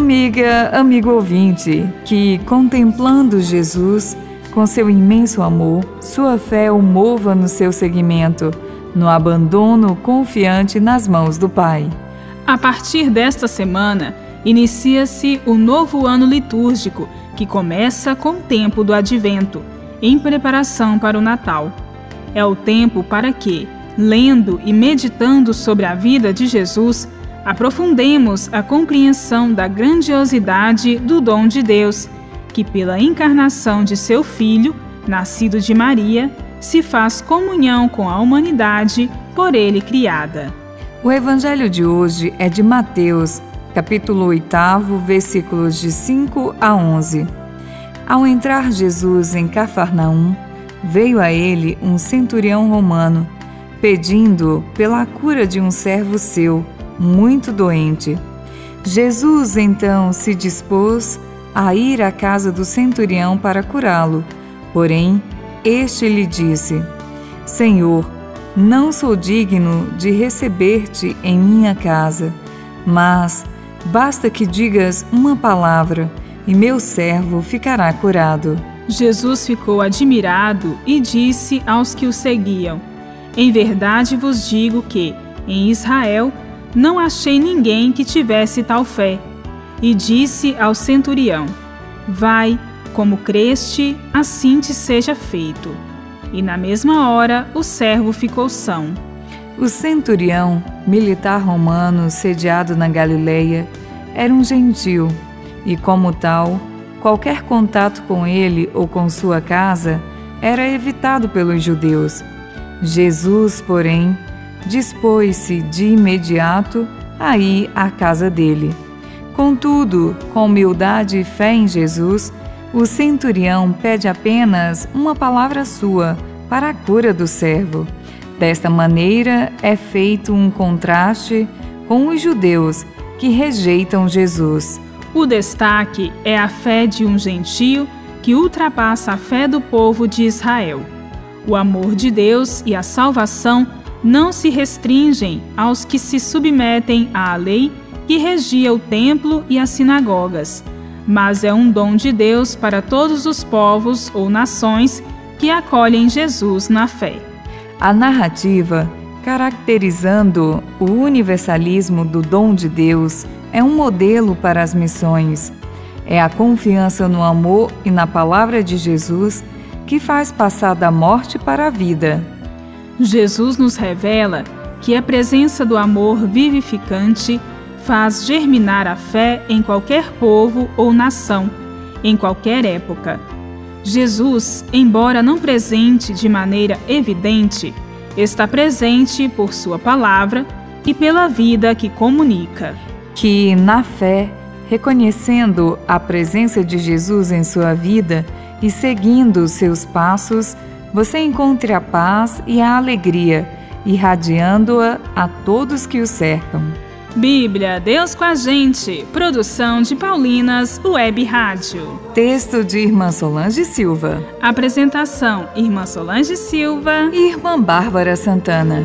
amiga, amigo ouvinte, que contemplando Jesus, com seu imenso amor, sua fé o mova no seu seguimento, no abandono confiante nas mãos do Pai. A partir desta semana, inicia-se o novo ano litúrgico, que começa com o tempo do advento, em preparação para o Natal. É o tempo para que, lendo e meditando sobre a vida de Jesus, aprofundemos a compreensão da grandiosidade do dom de Deus, que pela encarnação de seu Filho, nascido de Maria, se faz comunhão com a humanidade por ele criada. O evangelho de hoje é de Mateus, capítulo 8, versículos de 5 a 11. Ao entrar Jesus em Cafarnaum, veio a ele um centurião romano, pedindo pela cura de um servo seu, muito doente. Jesus então se dispôs a ir à casa do centurião para curá-lo. Porém, este lhe disse: Senhor, não sou digno de receber-te em minha casa, mas basta que digas uma palavra e meu servo ficará curado. Jesus ficou admirado e disse aos que o seguiam: Em verdade vos digo que, em Israel, não achei ninguém que tivesse tal fé. E disse ao centurião: Vai, como creste, assim te seja feito. E na mesma hora o servo ficou são. O centurião, militar romano sediado na Galileia, era um gentil e, como tal, qualquer contato com ele ou com sua casa era evitado pelos judeus. Jesus, porém, dispôs-se de imediato a ir à casa dele. Contudo, com humildade e fé em Jesus, o centurião pede apenas uma palavra sua para a cura do servo. Desta maneira é feito um contraste com os judeus que rejeitam Jesus. O destaque é a fé de um gentio que ultrapassa a fé do povo de Israel. O amor de Deus e a salvação não se restringem aos que se submetem à lei que regia o templo e as sinagogas, mas é um dom de Deus para todos os povos ou nações que acolhem Jesus na fé. A narrativa, caracterizando o universalismo do dom de Deus, é um modelo para as missões. É a confiança no amor e na palavra de Jesus que faz passar da morte para a vida. Jesus nos revela que a presença do amor vivificante faz germinar a fé em qualquer povo ou nação, em qualquer época. Jesus, embora não presente de maneira evidente, está presente por Sua palavra e pela vida que comunica. Que, na fé, reconhecendo a presença de Jesus em sua vida e seguindo seus passos, você encontre a paz e a alegria, irradiando-a a todos que o cercam. Bíblia, Deus com a gente. Produção de Paulinas Web Rádio. Texto de Irmã Solange Silva. Apresentação: Irmã Solange Silva e Irmã Bárbara Santana.